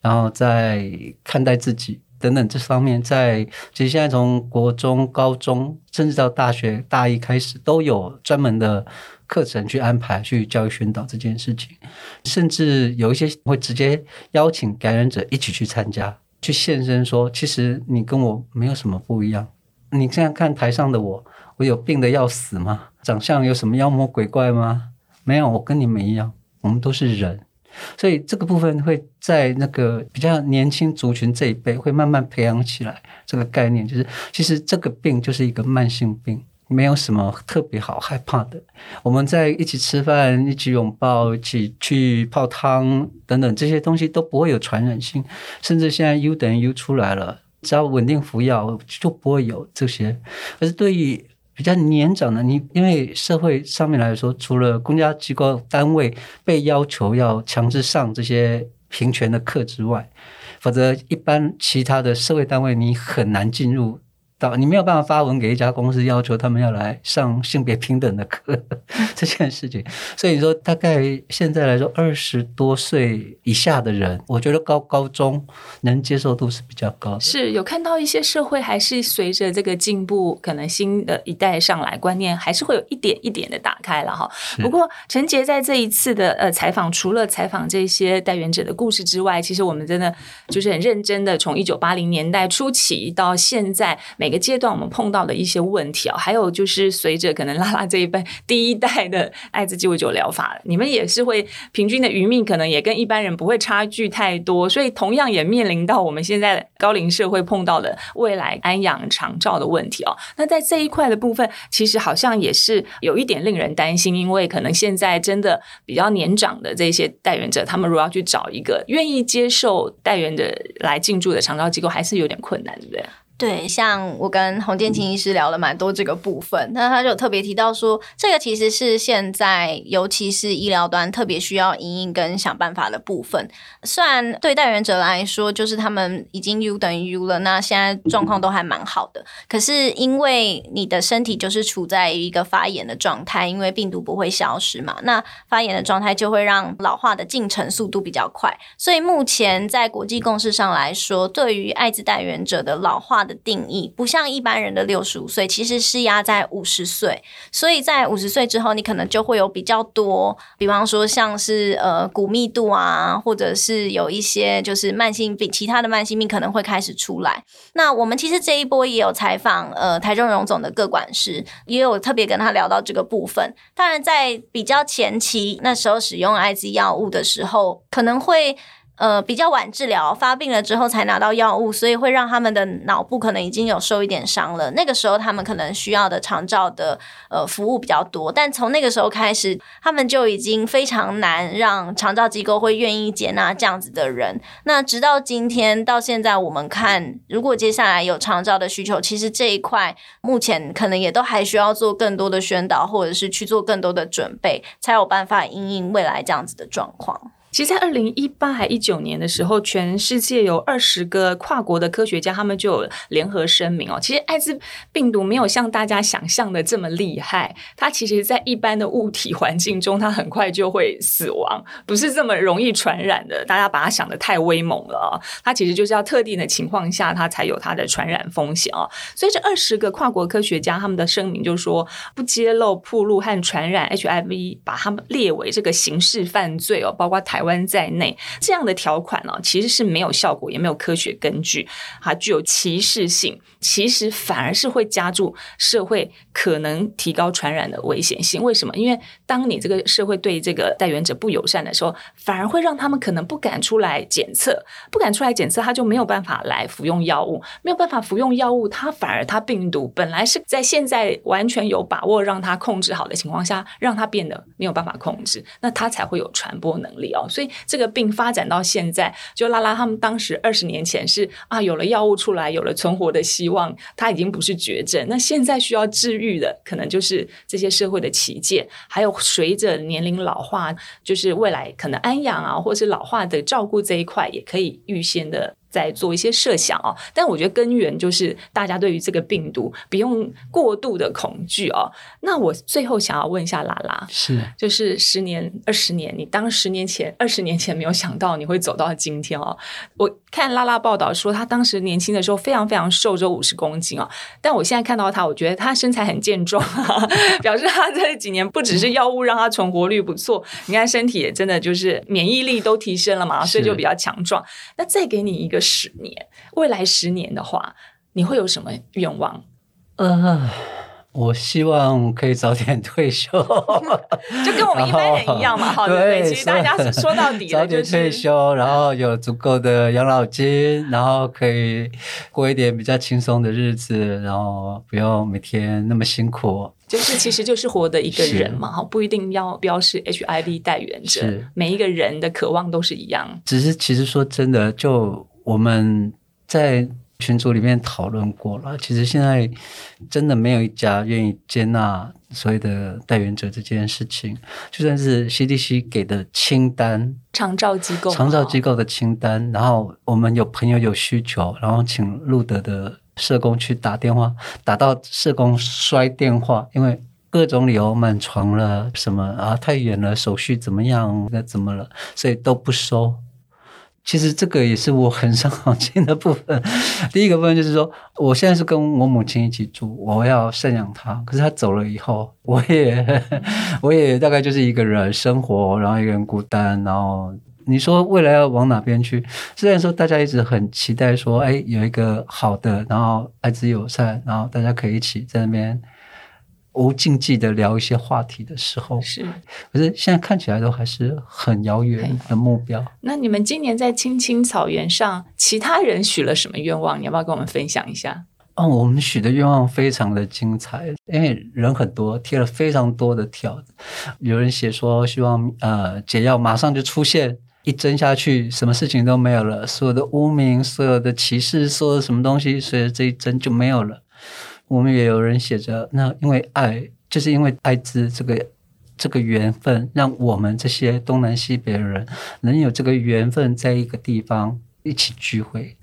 然后在看待自己等等这方面，在其实现在从国中、高中，甚至到大学大一开始，都有专门的课程去安排去教育宣导这件事情，甚至有一些会直接邀请感染者一起去参加。去现身说，其实你跟我没有什么不一样。你现在看台上的我，我有病的要死吗？长相有什么妖魔鬼怪吗？没有，我跟你们一样，我们都是人。所以这个部分会在那个比较年轻族群这一辈会慢慢培养起来这个概念，就是其实这个病就是一个慢性病。没有什么特别好害怕的。我们在一起吃饭、一起拥抱、一起去泡汤等等这些东西都不会有传染性，甚至现在 U 等于 U 出来了，只要稳定服药就不会有这些。而是对于比较年长的你，因为社会上面来说，除了公家机构单位被要求要强制上这些平权的课之外，否则一般其他的社会单位你很难进入。到你没有办法发文给一家公司要求他们要来上性别平等的课 *laughs* 这件事情，所以你说大概现在来说二十多岁以下的人，我觉得高高中能接受度是比较高的。是有看到一些社会还是随着这个进步，可能新的一代上来，观念还是会有一点一点的打开了哈。不过陈杰在这一次的呃采访，除了采访这些代言者的故事之外，其实我们真的就是很认真的从一九八零年代初期到现在。每个阶段我们碰到的一些问题啊，还有就是随着可能拉拉这一辈第一代的艾滋鸡尾酒疗法，你们也是会平均的余命可能也跟一般人不会差距太多，所以同样也面临到我们现在高龄社会碰到的未来安养长照的问题哦。那在这一块的部分，其实好像也是有一点令人担心，因为可能现在真的比较年长的这些代源者，他们如果要去找一个愿意接受代源的来进驻的长照机构，还是有点困难，对不对？对，像我跟洪建清医师聊了蛮多这个部分，那他就特别提到说，这个其实是现在尤其是医疗端特别需要营运跟想办法的部分。虽然对代言者来说，就是他们已经 U 等于 U 了，那现在状况都还蛮好的。可是因为你的身体就是处在一个发炎的状态，因为病毒不会消失嘛，那发炎的状态就会让老化的进程速度比较快。所以目前在国际共识上来说，对于艾滋代言者的老化，的定义不像一般人的六十五岁，其实是压在五十岁，所以在五十岁之后，你可能就会有比较多，比方说像是呃骨密度啊，或者是有一些就是慢性病，其他的慢性病可能会开始出来。那我们其实这一波也有采访呃台中荣总的各管师，也有特别跟他聊到这个部分。当然在比较前期那时候使用艾滋药物的时候，可能会。呃，比较晚治疗，发病了之后才拿到药物，所以会让他们的脑部可能已经有受一点伤了。那个时候他们可能需要的长照的呃服务比较多，但从那个时候开始，他们就已经非常难让长照机构会愿意接纳这样子的人。那直到今天到现在，我们看如果接下来有长照的需求，其实这一块目前可能也都还需要做更多的宣导，或者是去做更多的准备，才有办法应应未来这样子的状况。其实，在二零一八还一九年的时候，全世界有二十个跨国的科学家，他们就有联合声明哦。其实，艾滋病毒没有像大家想象的这么厉害，它其实，在一般的物体环境中，它很快就会死亡，不是这么容易传染的。大家把它想的太威猛了，它其实就是要特定的情况下，它才有它的传染风险哦。所以，这二十个跨国科学家他们的声明就说，不揭露、铺路和传染 HIV，把他们列为这个刑事犯罪哦，包括台。湾在内这样的条款呢，其实是没有效果，也没有科学根据，还具有歧视性，其实反而是会加注社会可能提高传染的危险性。为什么？因为当你这个社会对这个代源者不友善的时候，反而会让他们可能不敢出来检测，不敢出来检测，他就没有办法来服用药物，没有办法服用药物，他反而他病毒本来是在现在完全有把握让他控制好的情况下，让他变得没有办法控制，那他才会有传播能力哦。所以这个病发展到现在，就拉拉他们当时二十年前是啊，有了药物出来，有了存活的希望，它已经不是绝症。那现在需要治愈的，可能就是这些社会的旗舰，还有随着年龄老化，就是未来可能安养啊，或是老化的照顾这一块，也可以预先的。在做一些设想哦，但我觉得根源就是大家对于这个病毒不用过度的恐惧哦。那我最后想要问一下拉拉，是就是十年、二十年，你当十年前、*laughs* 二十年前没有想到你会走到今天哦。我看拉拉报道说，他当时年轻的时候非常非常瘦，只有五十公斤哦。但我现在看到他，我觉得他身材很健壮，*laughs* 表示他这几年不只是药物让他存活率不错，你看身体也真的就是免疫力都提升了嘛，所以就比较强壮。那再给你一个。十年，未来十年的话，你会有什么愿望？呃，我希望可以早点退休，*laughs* 就跟我们一般人一样嘛。好，*laughs* 对，其实大家说到底，早点退休，然后有足够的养老金，然后可以过一点比较轻松的日子，然后不用每天那么辛苦。就是，其实就是活的一个人嘛，哈，不一定要标示 HIV 代言者，每一个人的渴望都是一样。只是，其实说真的，就。我们在群组里面讨论过了，其实现在真的没有一家愿意接纳所谓的代言者这件事情。就算是 CDC 给的清单，长照机构，长照机构的清单，然后我们有朋友有需求，然后请路德的社工去打电话，打到社工摔电话，因为各种理由满床了，什么啊太远了，手续怎么样，那怎么了，所以都不收。其实这个也是我很伤脑筋的部分。*laughs* 第一个部分就是说，我现在是跟我母亲一起住，我要赡养她。可是她走了以后，我也 *laughs* 我也大概就是一个人生活，然后一个人孤单。然后你说未来要往哪边去？虽然说大家一直很期待说，哎，有一个好的，然后爱之友善，然后大家可以一起在那边。无禁忌的聊一些话题的时候，是，可是现在看起来都还是很遥远的目标。那你们今年在青青草原上，其他人许了什么愿望？你要不要跟我们分享一下？哦，我们许的愿望非常的精彩，因为人很多，贴了非常多的条。有人写说希望呃解药马上就出现，一针下去，什么事情都没有了，所有的污名、所有的歧视、所有的什么东西，随着这一针就没有了。我们也有人写着，那因为爱，就是因为艾滋这个这个缘分，让我们这些东南西北的人能有这个缘分，在一个地方一起聚会。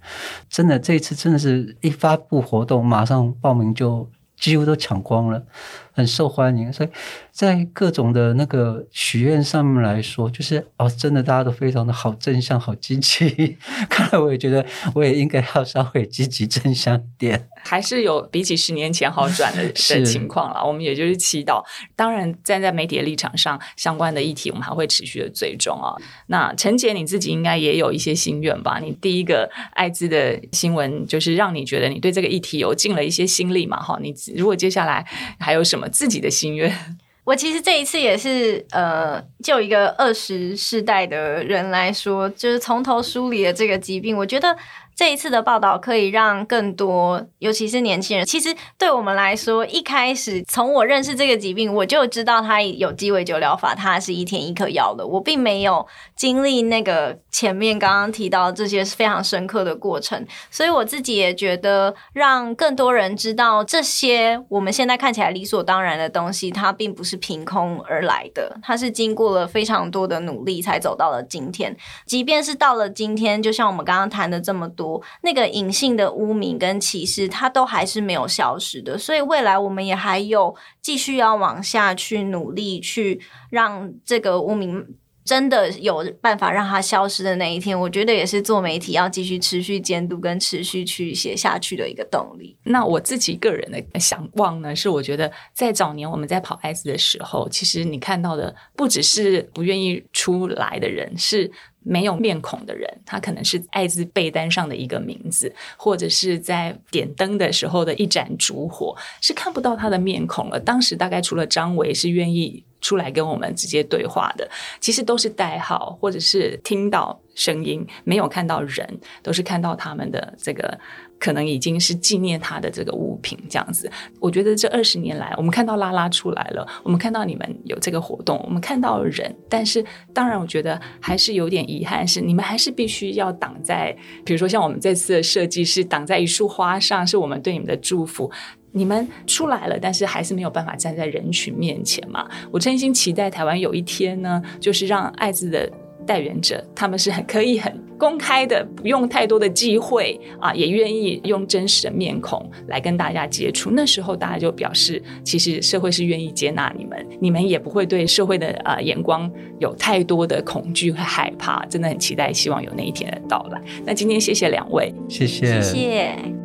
真的，这一次真的是一发布活动，马上报名就几乎都抢光了。很受欢迎，所以在各种的那个许愿上面来说，就是哦，真的大家都非常的好正向、好积极。*laughs* 看来我也觉得，我也应该要稍微积极正向点。还是有比起十年前好转的 *laughs* 的情况了。我们也就是祈祷。当然，站在媒体的立场上，相关的议题我们还会持续的追踪啊。那陈姐你自己应该也有一些心愿吧？你第一个艾滋的新闻，就是让你觉得你对这个议题有尽了一些心力嘛？哈，你如果接下来还有什么？自己的心愿，*laughs* 我其实这一次也是，呃，就一个二十世代的人来说，就是从头梳理了这个疾病，我觉得。这一次的报道可以让更多，尤其是年轻人。其实对我们来说，一开始从我认识这个疾病，我就知道它有鸡尾酒疗法，它是一天一颗药的。我并没有经历那个前面刚刚提到这些非常深刻的过程，所以我自己也觉得，让更多人知道这些我们现在看起来理所当然的东西，它并不是凭空而来的，它是经过了非常多的努力才走到了今天。即便是到了今天，就像我们刚刚谈的这么多。那个隐性的污名跟歧视，它都还是没有消失的，所以未来我们也还有继续要往下去努力，去让这个污名真的有办法让它消失的那一天。我觉得也是做媒体要继续持续监督跟持续去写下去的一个动力。那我自己个人的想望呢，是我觉得在早年我们在跑 S 的时候，其实你看到的不只是不愿意出来的人，是。没有面孔的人，他可能是艾滋被单上的一个名字，或者是在点灯的时候的一盏烛火，是看不到他的面孔了。当时大概除了张维是愿意出来跟我们直接对话的，其实都是代号，或者是听到声音，没有看到人，都是看到他们的这个可能已经是纪念他的这个物品这样子。我觉得这二十年来，我们看到拉拉出来了，我们看到你们有这个活动，我们看到人，但是当然，我觉得还是有点遗憾，是你们还是必须要挡在，比如说像我们这次的设计是挡在一束花上，是我们对你们的祝福。你们出来了，但是还是没有办法站在人群面前嘛？我真心期待台湾有一天呢，就是让艾滋的代言者，他们是很可以很公开的，不用太多的机会啊，也愿意用真实的面孔来跟大家接触。那时候大家就表示，其实社会是愿意接纳你们，你们也不会对社会的呃眼光有太多的恐惧和害怕。真的很期待，希望有那一天的到来。那今天谢谢两位，谢谢，谢谢。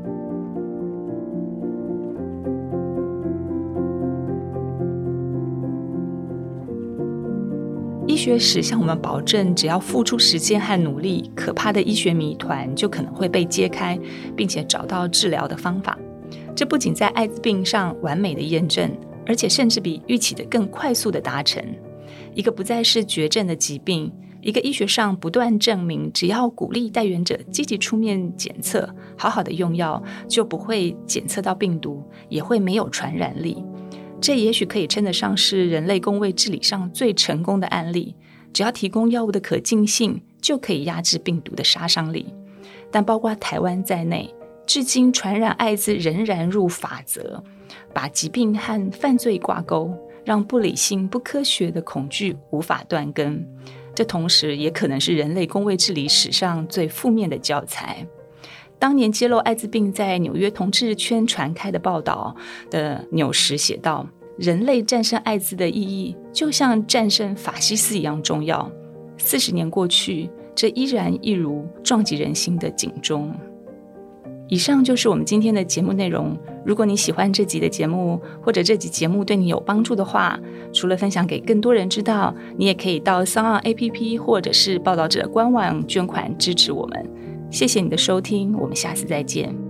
确实向我们保证，只要付出时间和努力，可怕的医学谜团就可能会被揭开，并且找到治疗的方法。这不仅在艾滋病上完美的验证，而且甚至比预期的更快速的达成。一个不再是绝症的疾病，一个医学上不断证明，只要鼓励代言者积极出面检测，好好的用药，就不会检测到病毒，也会没有传染力。这也许可以称得上是人类公卫治理上最成功的案例。只要提供药物的可进性，就可以压制病毒的杀伤力。但包括台湾在内，至今传染艾滋仍然入法则，把疾病和犯罪挂钩，让不理性、不科学的恐惧无法断根。这同时也可能是人类公卫治理史上最负面的教材。当年揭露艾滋病在纽约同志圈传开的报道的纽时写道：“人类战胜艾滋的意义，就像战胜法西斯一样重要。”四十年过去，这依然一如撞击人心的警钟。以上就是我们今天的节目内容。如果你喜欢这集的节目，或者这集节目对你有帮助的话，除了分享给更多人知道，你也可以到三二 A P P 或者是报道者官网捐款支持我们。谢谢你的收听，我们下次再见。